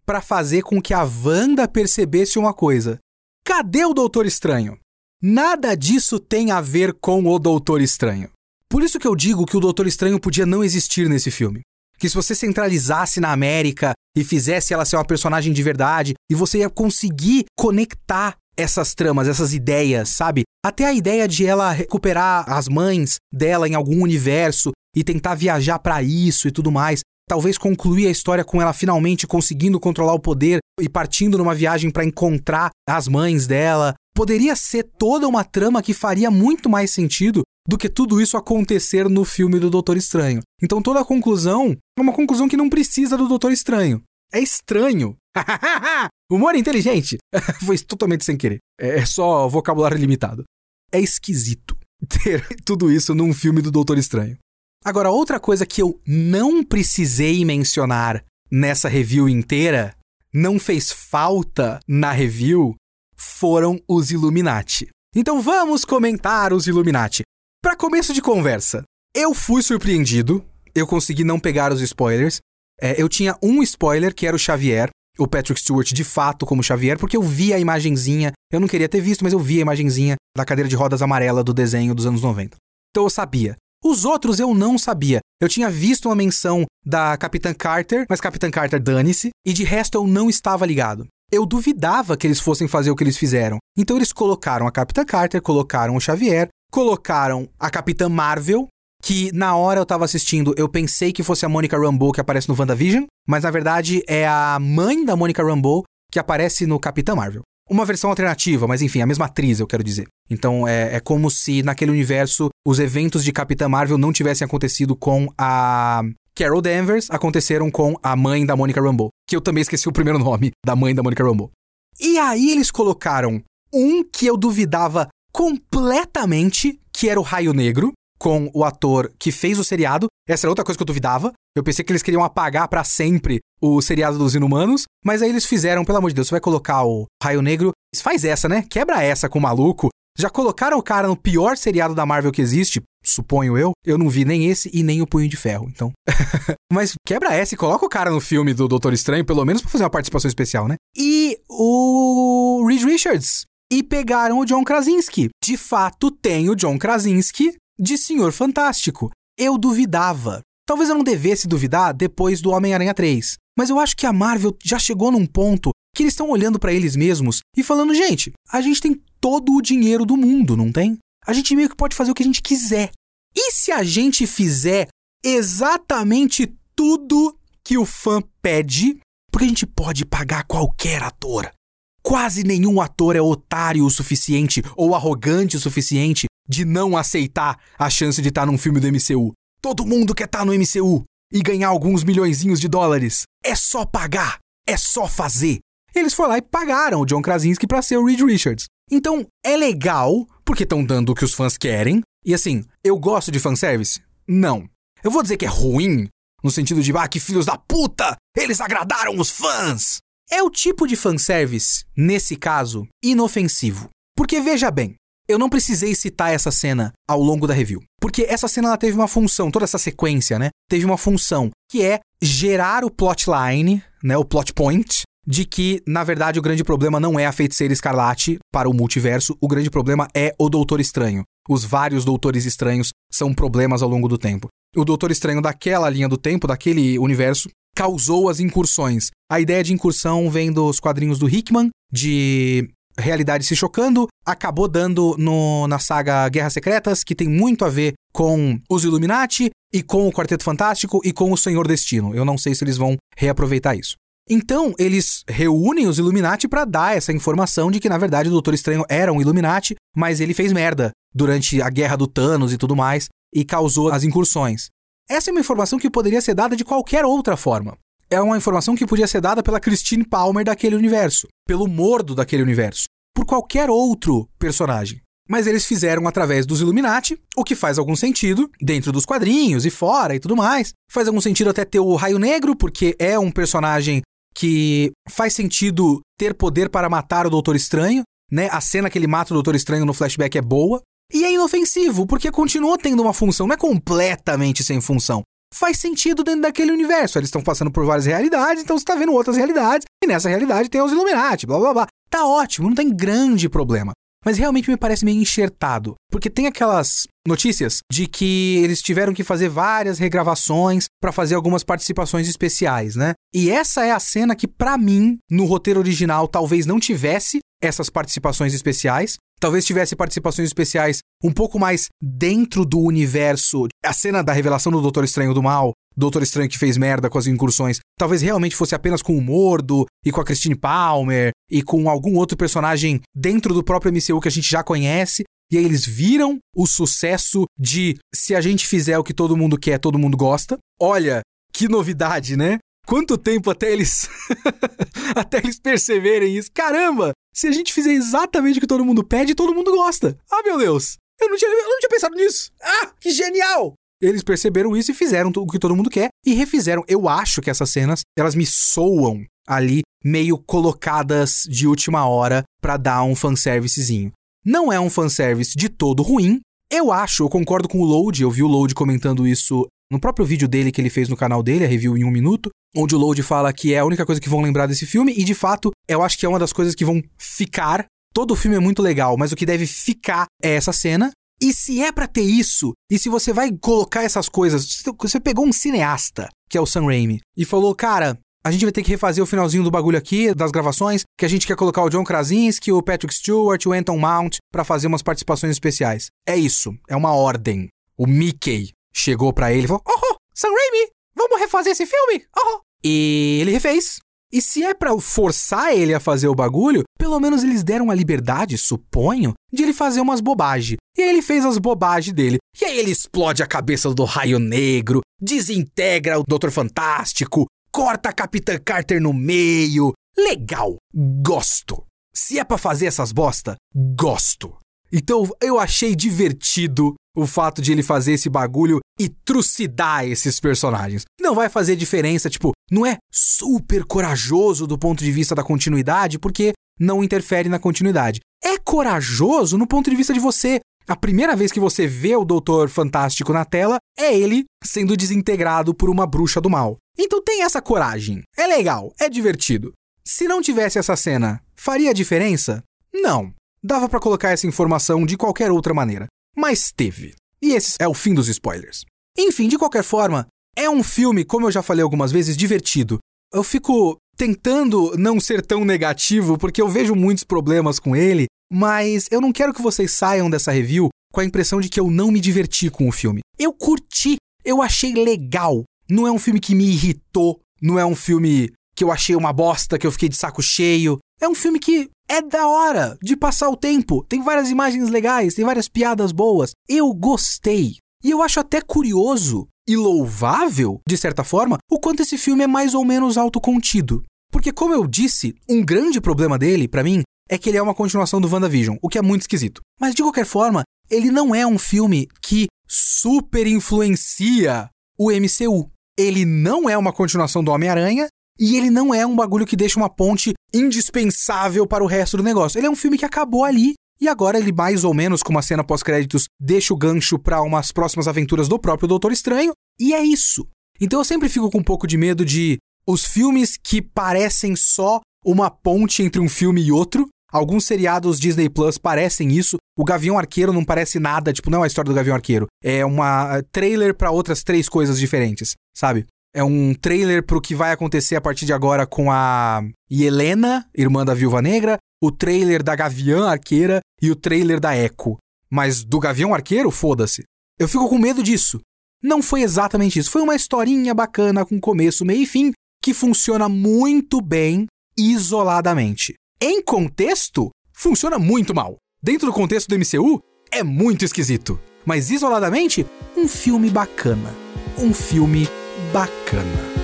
Speaker 1: para fazer com que a Wanda percebesse uma coisa. Cadê o Doutor Estranho? Nada disso tem a ver com o Doutor Estranho. Por isso que eu digo que o Doutor Estranho podia não existir nesse filme. Que se você centralizasse na América e fizesse ela ser uma personagem de verdade, e você ia conseguir conectar essas tramas, essas ideias, sabe? Até a ideia de ela recuperar as mães dela em algum universo e tentar viajar para isso e tudo mais. Talvez concluir a história com ela finalmente conseguindo controlar o poder e partindo numa viagem para encontrar as mães dela. poderia ser toda uma trama que faria muito mais sentido do que tudo isso acontecer no filme do Doutor Estranho. Então toda a conclusão é uma conclusão que não precisa do Doutor Estranho. É estranho. Humor inteligente. Foi totalmente sem querer. É só vocabulário limitado. É esquisito ter tudo isso num filme do Doutor Estranho. Agora, outra coisa que eu não precisei mencionar nessa review inteira, não fez falta na review, foram os Illuminati. Então vamos comentar os Illuminati. Para começo de conversa, eu fui surpreendido, eu consegui não pegar os spoilers. É, eu tinha um spoiler que era o Xavier, o Patrick Stewart de fato como Xavier, porque eu vi a imagenzinha, eu não queria ter visto, mas eu vi a imagenzinha da cadeira de rodas amarela do desenho dos anos 90. Então eu sabia. Os outros eu não sabia. Eu tinha visto uma menção da Capitã Carter, mas Capitã Carter dane-se, e de resto eu não estava ligado. Eu duvidava que eles fossem fazer o que eles fizeram. Então eles colocaram a Capitã Carter, colocaram o Xavier, colocaram a Capitã Marvel, que na hora eu tava assistindo, eu pensei que fosse a Monica Rambeau que aparece no WandaVision, mas na verdade é a mãe da Monica Rambeau que aparece no Capitã Marvel. Uma versão alternativa, mas enfim, a mesma atriz, eu quero dizer. Então é, é como se naquele universo os eventos de Capitã Marvel não tivessem acontecido com a Carol Danvers, aconteceram com a mãe da Monica Rambeau, que eu também esqueci o primeiro nome da mãe da Monica Rambeau. E aí eles colocaram um que eu duvidava completamente, que era o Raio Negro, com o ator que fez o seriado. Essa era outra coisa que eu duvidava. Eu pensei que eles queriam apagar para sempre o seriado dos Inumanos, mas aí eles fizeram, pelo amor de Deus, você vai colocar o Raio Negro, faz essa, né? Quebra essa com o maluco. Já colocaram o cara no pior seriado da Marvel que existe, suponho eu. Eu não vi nem esse e nem o Punho de Ferro, então. mas quebra essa e coloca o cara no filme do Doutor Estranho, pelo menos pra fazer uma participação especial, né? E o Reed Richards. E pegaram o John Krasinski. De fato, tem o John Krasinski de Senhor Fantástico. Eu duvidava. Talvez eu não devesse duvidar depois do Homem-Aranha 3, mas eu acho que a Marvel já chegou num ponto que eles estão olhando para eles mesmos e falando: gente, a gente tem todo o dinheiro do mundo, não tem? A gente meio que pode fazer o que a gente quiser. E se a gente fizer exatamente tudo que o fã pede, porque a gente pode pagar qualquer ator. Quase nenhum ator é otário o suficiente ou arrogante o suficiente de não aceitar a chance de estar tá num filme do MCU. Todo mundo quer estar tá no MCU e ganhar alguns milhõeszinhos de dólares. É só pagar, é só fazer. Eles foram lá e pagaram o John Krasinski para ser o Reed Richards. Então, é legal, porque estão dando o que os fãs querem. E assim, eu gosto de fanservice? Não. Eu vou dizer que é ruim, no sentido de, ah, que filhos da puta! Eles agradaram os fãs! É o tipo de fanservice, nesse caso, inofensivo. Porque veja bem, eu não precisei citar essa cena ao longo da review. Porque essa cena ela teve uma função, toda essa sequência, né? Teve uma função que é gerar o plotline, né? O plot point de que, na verdade, o grande problema não é a feiticeira escarlate para o multiverso, o grande problema é o Doutor Estranho. Os vários Doutores Estranhos são problemas ao longo do tempo. O Doutor Estranho daquela linha do tempo, daquele universo, causou as incursões. A ideia de incursão vem dos quadrinhos do Hickman, de realidade se chocando, acabou dando no, na saga Guerras Secretas, que tem muito a ver com os Illuminati e com o Quarteto Fantástico e com o Senhor Destino. Eu não sei se eles vão reaproveitar isso. Então, eles reúnem os Illuminati para dar essa informação de que, na verdade, o Doutor Estranho era um Illuminati, mas ele fez merda durante a guerra do Thanos e tudo mais e causou as incursões. Essa é uma informação que poderia ser dada de qualquer outra forma é uma informação que podia ser dada pela Christine Palmer daquele universo, pelo Mordo daquele universo, por qualquer outro personagem. Mas eles fizeram através dos Illuminati, o que faz algum sentido, dentro dos quadrinhos e fora e tudo mais. Faz algum sentido até ter o Raio Negro, porque é um personagem que faz sentido ter poder para matar o Doutor Estranho, né? A cena que ele mata o Doutor Estranho no flashback é boa. E é inofensivo, porque continua tendo uma função, não é completamente sem função faz sentido dentro daquele universo. Eles estão passando por várias realidades, então você está vendo outras realidades, e nessa realidade tem os Illuminati, blá blá blá. Tá ótimo, não tem grande problema. Mas realmente me parece meio enxertado, porque tem aquelas notícias de que eles tiveram que fazer várias regravações para fazer algumas participações especiais, né? E essa é a cena que para mim no roteiro original talvez não tivesse essas participações especiais. Talvez tivesse participações especiais um pouco mais dentro do universo. A cena da revelação do Doutor Estranho do Mal, Doutor Estranho que fez merda com as incursões, talvez realmente fosse apenas com o Mordo e com a Christine Palmer e com algum outro personagem dentro do próprio MCU que a gente já conhece. E aí eles viram o sucesso de se a gente fizer o que todo mundo quer, todo mundo gosta. Olha, que novidade, né? Quanto tempo até eles até eles perceberem isso? Caramba, se a gente fizer exatamente o que todo mundo pede, todo mundo gosta. Ah, meu Deus! Eu não tinha, eu não tinha pensado nisso. Ah, que genial! Eles perceberam isso e fizeram o que todo mundo quer e refizeram. Eu acho que essas cenas, elas me soam ali meio colocadas de última hora para dar um fanservicezinho. Não é um fanservice de todo ruim. Eu acho, eu concordo com o Load, eu vi o Load comentando isso no próprio vídeo dele que ele fez no canal dele, a review em um minuto, onde o Load fala que é a única coisa que vão lembrar desse filme, e de fato, eu acho que é uma das coisas que vão ficar. Todo o filme é muito legal, mas o que deve ficar é essa cena. E se é para ter isso, e se você vai colocar essas coisas, você pegou um cineasta, que é o Sam Raimi, e falou, cara, a gente vai ter que refazer o finalzinho do bagulho aqui, das gravações, que a gente quer colocar o John Krasinski, o Patrick Stewart, o Anton Mount para fazer umas participações especiais. É isso, é uma ordem. O Mickey chegou para ele e falou: Oh, Sam Raimi, vamos refazer esse filme? Oh. E ele refez. E se é para forçar ele a fazer o bagulho, pelo menos eles deram a liberdade, suponho, de ele fazer umas bobagens. E aí ele fez as bobagens dele. E aí ele explode a cabeça do Raio Negro, desintegra o Doutor Fantástico, corta a Capitã Carter no meio. Legal, gosto. Se é para fazer essas bosta, gosto. Então eu achei divertido o fato de ele fazer esse bagulho e trucidar esses personagens. Não vai fazer diferença, tipo, não é super corajoso do ponto de vista da continuidade, porque não interfere na continuidade. É corajoso no ponto de vista de você. A primeira vez que você vê o Doutor Fantástico na tela é ele sendo desintegrado por uma bruxa do mal. Então tem essa coragem. É legal, é divertido. Se não tivesse essa cena, faria diferença? Não. Dava para colocar essa informação de qualquer outra maneira. Mas teve. E esse é o fim dos spoilers. Enfim, de qualquer forma, é um filme, como eu já falei algumas vezes, divertido. Eu fico tentando não ser tão negativo porque eu vejo muitos problemas com ele, mas eu não quero que vocês saiam dessa review com a impressão de que eu não me diverti com o filme. Eu curti, eu achei legal. Não é um filme que me irritou, não é um filme que eu achei uma bosta, que eu fiquei de saco cheio. É um filme que é da hora de passar o tempo. Tem várias imagens legais, tem várias piadas boas. Eu gostei. E eu acho até curioso e louvável, de certa forma, o quanto esse filme é mais ou menos autocontido. Porque, como eu disse, um grande problema dele, para mim, é que ele é uma continuação do WandaVision, o que é muito esquisito. Mas, de qualquer forma, ele não é um filme que super influencia o MCU. Ele não é uma continuação do Homem-Aranha e ele não é um bagulho que deixa uma ponte indispensável para o resto do negócio. Ele é um filme que acabou ali e agora ele mais ou menos com uma cena pós-créditos deixa o gancho para umas próximas aventuras do próprio Doutor Estranho e é isso. Então eu sempre fico com um pouco de medo de os filmes que parecem só uma ponte entre um filme e outro. Alguns seriados Disney Plus parecem isso. O Gavião Arqueiro não parece nada, tipo, não é a história do Gavião Arqueiro. É uma trailer para outras três coisas diferentes, sabe? É um trailer pro que vai acontecer a partir de agora com a Helena, irmã da Viúva Negra, o trailer da Gavião Arqueira e o trailer da Echo. Mas do Gavião Arqueiro, foda-se. Eu fico com medo disso. Não foi exatamente isso. Foi uma historinha bacana com começo, meio e fim, que funciona muito bem isoladamente. Em contexto, funciona muito mal. Dentro do contexto do MCU, é muito esquisito. Mas isoladamente, um filme bacana. Um filme bacana.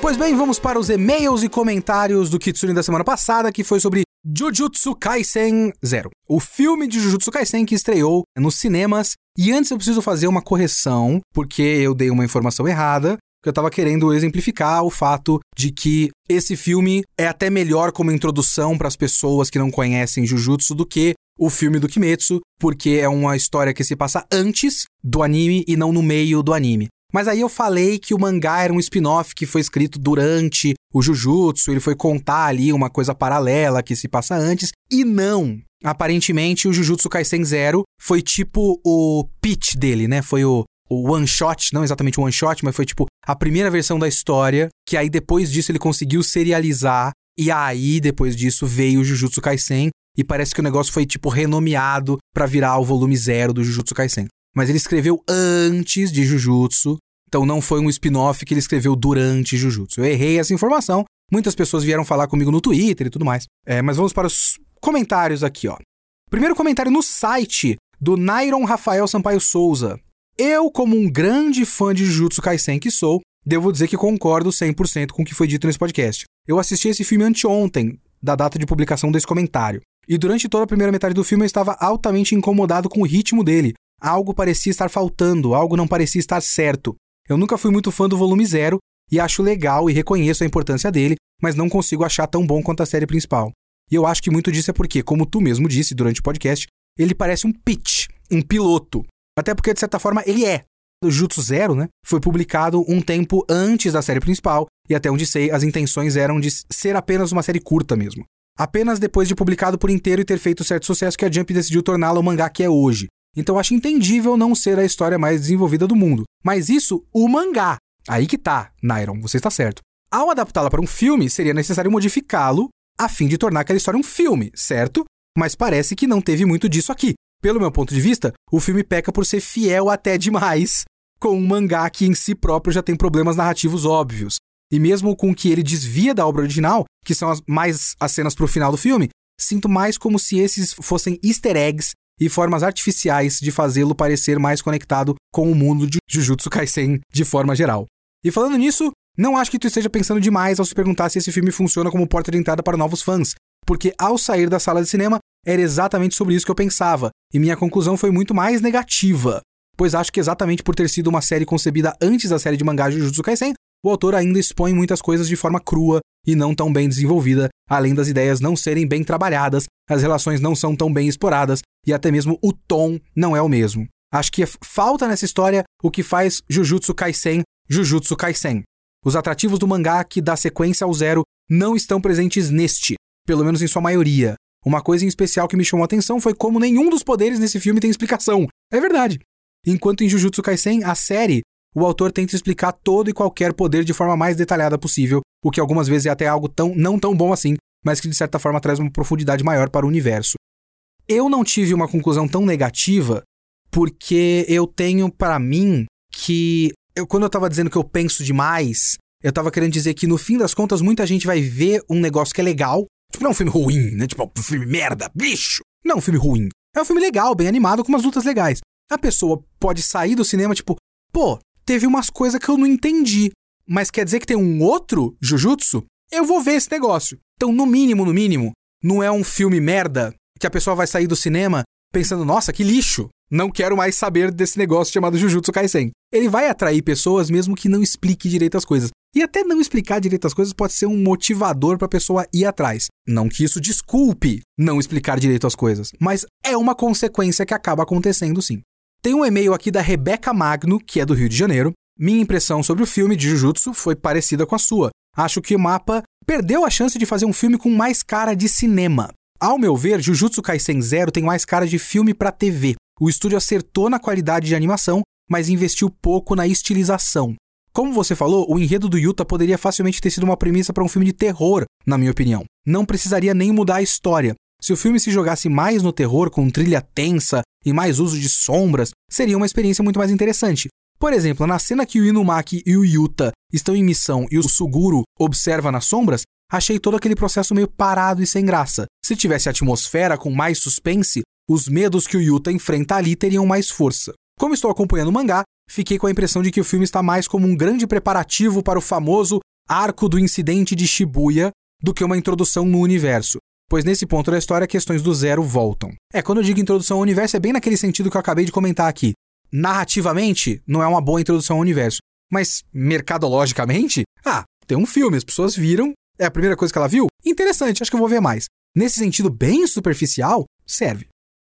Speaker 1: Pois bem, vamos para os e-mails e comentários do Kitsune da semana passada, que foi sobre Jujutsu Kaisen Zero, o filme de Jujutsu Kaisen que estreou nos cinemas. E antes eu preciso fazer uma correção, porque eu dei uma informação errada que eu tava querendo exemplificar o fato de que esse filme é até melhor como introdução para as pessoas que não conhecem Jujutsu do que o filme do Kimetsu, porque é uma história que se passa antes do anime e não no meio do anime. Mas aí eu falei que o mangá era um spin-off que foi escrito durante o Jujutsu, ele foi contar ali uma coisa paralela que se passa antes, e não. Aparentemente, o Jujutsu Kaisen Zero foi tipo o pitch dele, né? Foi o o one shot, não exatamente one shot, mas foi tipo a primeira versão da história, que aí depois disso ele conseguiu serializar e aí depois disso veio o Jujutsu Kaisen e parece que o negócio foi tipo renomeado para virar o volume zero do Jujutsu Kaisen. Mas ele escreveu antes de Jujutsu, então não foi um spin-off que ele escreveu durante Jujutsu. Eu errei essa informação. Muitas pessoas vieram falar comigo no Twitter e tudo mais. É, mas vamos para os comentários aqui, ó. Primeiro comentário no site do Nairon Rafael Sampaio Souza. Eu, como um grande fã de Jujutsu Kaisen que sou, devo dizer que concordo 100% com o que foi dito nesse podcast. Eu assisti esse filme anteontem, da data de publicação desse comentário. E durante toda a primeira metade do filme eu estava altamente incomodado com o ritmo dele. Algo parecia estar faltando, algo não parecia estar certo. Eu nunca fui muito fã do volume zero e acho legal e reconheço a importância dele, mas não consigo achar tão bom quanto a série principal. E eu acho que muito disso é porque, como tu mesmo disse durante o podcast, ele parece um pitch, um piloto. Até porque, de certa forma, ele é. O Jutsu Zero, né? Foi publicado um tempo antes da série principal, e até onde sei, as intenções eram de ser apenas uma série curta mesmo. Apenas depois de publicado por inteiro e ter feito certo sucesso que a Jump decidiu torná-lo o mangá que é hoje. Então acho entendível não ser a história mais desenvolvida do mundo. Mas isso, o mangá. Aí que tá, Nairon, você está certo. Ao adaptá-la para um filme, seria necessário modificá-lo a fim de tornar aquela história um filme, certo? Mas parece que não teve muito disso aqui. Pelo meu ponto de vista, o filme peca por ser fiel até demais com um mangá que em si próprio já tem problemas narrativos óbvios. E mesmo com que ele desvia da obra original, que são as, mais as cenas pro final do filme, sinto mais como se esses fossem easter eggs e formas artificiais de fazê-lo parecer mais conectado com o mundo de Jujutsu Kaisen de forma geral. E falando nisso, não acho que tu esteja pensando demais ao se perguntar se esse filme funciona como porta de entrada para novos fãs, porque ao sair da sala de cinema era exatamente sobre isso que eu pensava, e minha conclusão foi muito mais negativa. Pois acho que exatamente por ter sido uma série concebida antes da série de mangá Jujutsu Kaisen, o autor ainda expõe muitas coisas de forma crua e não tão bem desenvolvida, além das ideias não serem bem trabalhadas, as relações não são tão bem exploradas e até mesmo o tom não é o mesmo. Acho que falta nessa história o que faz Jujutsu Kaisen Jujutsu Kaisen. Os atrativos do mangá que dá sequência ao Zero não estão presentes neste, pelo menos em sua maioria. Uma coisa em especial que me chamou a atenção foi como nenhum dos poderes nesse filme tem explicação. É verdade. Enquanto em Jujutsu Kaisen, a série, o autor tenta explicar todo e qualquer poder de forma mais detalhada possível, o que algumas vezes é até algo tão não tão bom assim, mas que de certa forma traz uma profundidade maior para o universo. Eu não tive uma conclusão tão negativa porque eu tenho para mim que eu, quando eu tava dizendo que eu penso demais, eu tava querendo dizer que no fim das contas muita gente vai ver um negócio que é legal Tipo, não é um filme ruim, né? Tipo, um filme merda, bicho. Não é um filme ruim. É um filme legal, bem animado, com umas lutas legais. A pessoa pode sair do cinema, tipo, pô, teve umas coisas que eu não entendi. Mas quer dizer que tem um outro Jujutsu? Eu vou ver esse negócio. Então, no mínimo, no mínimo, não é um filme merda que a pessoa vai sair do cinema pensando, nossa, que lixo. Não quero mais saber desse negócio chamado Jujutsu Kaisen. Ele vai atrair pessoas mesmo que não explique direito as coisas. E até não explicar direito as coisas pode ser um motivador para a pessoa ir atrás. Não que isso desculpe não explicar direito as coisas, mas é uma consequência que acaba acontecendo sim. Tem um e-mail aqui da Rebeca Magno, que é do Rio de Janeiro. Minha impressão sobre o filme de Jujutsu foi parecida com a sua. Acho que o mapa perdeu a chance de fazer um filme com mais cara de cinema. Ao meu ver, Jujutsu Kaisen Zero tem mais cara de filme para TV. O estúdio acertou na qualidade de animação, mas investiu pouco na estilização. Como você falou, o enredo do Yuta poderia facilmente ter sido uma premissa para um filme de terror, na minha opinião. Não precisaria nem mudar a história. Se o filme se jogasse mais no terror, com trilha tensa e mais uso de sombras, seria uma experiência muito mais interessante. Por exemplo, na cena que o Inumaki e o Yuta estão em missão e o Suguru observa nas sombras, achei todo aquele processo meio parado e sem graça. Se tivesse atmosfera com mais suspense, os medos que o Yuta enfrenta ali teriam mais força. Como estou acompanhando o mangá, fiquei com a impressão de que o filme está mais como um grande preparativo para o famoso arco do incidente de Shibuya do que uma introdução no universo. Pois nesse ponto da história, questões do zero voltam. É, quando eu digo introdução ao universo, é bem naquele sentido que eu acabei de comentar aqui. Narrativamente, não é uma boa introdução ao universo. Mas, mercadologicamente, ah, tem um filme, as pessoas viram, é a primeira coisa que ela viu? Interessante, acho que eu vou ver mais. Nesse sentido bem superficial, serve.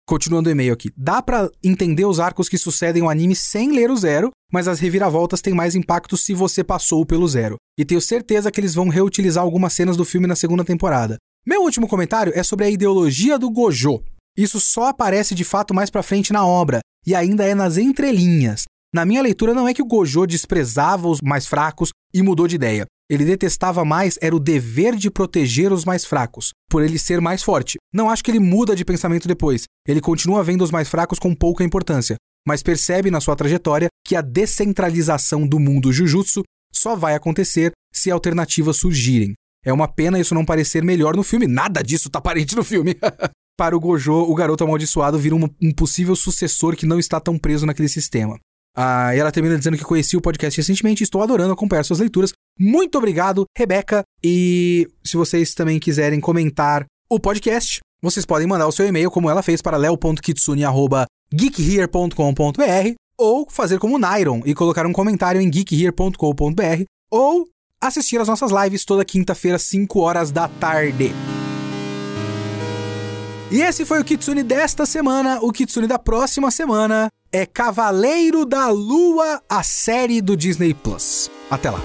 Speaker 1: Continuando o e-mail aqui. Dá para entender os arcos que sucedem o anime sem ler o zero, mas as reviravoltas têm mais impacto se você passou pelo zero. E tenho certeza que eles vão reutilizar algumas cenas do filme na segunda temporada. Meu último comentário é sobre a ideologia do Gojo. Isso só aparece de fato mais pra frente na obra, e ainda é nas entrelinhas. Na minha leitura, não é que o Gojo desprezava os mais fracos e mudou de ideia. Ele detestava mais era o dever de proteger os mais fracos, por ele ser mais forte. Não acho que ele muda de pensamento depois. Ele continua vendo os mais fracos com pouca importância, mas percebe na sua trajetória que a descentralização do mundo Jujutsu só vai acontecer se alternativas surgirem. É uma pena isso não parecer melhor no filme. Nada disso tá aparente no filme. Para o Gojo, o garoto amaldiçoado vira um, um possível sucessor que não está tão preso naquele sistema. Ah, e ela termina dizendo que conheci o podcast recentemente e estou adorando acompanhar suas leituras. Muito obrigado, Rebeca. E se vocês também quiserem comentar o podcast, vocês podem mandar o seu e-mail, como ela fez, para leo.kitsune.geekhere.com.br ou fazer como Nairon e colocar um comentário em geekhere.com.br ou assistir às nossas lives toda quinta-feira, 5 horas da tarde. E esse foi o Kitsune desta semana. O Kitsune da próxima semana é Cavaleiro da Lua, a série do Disney Plus. Até lá.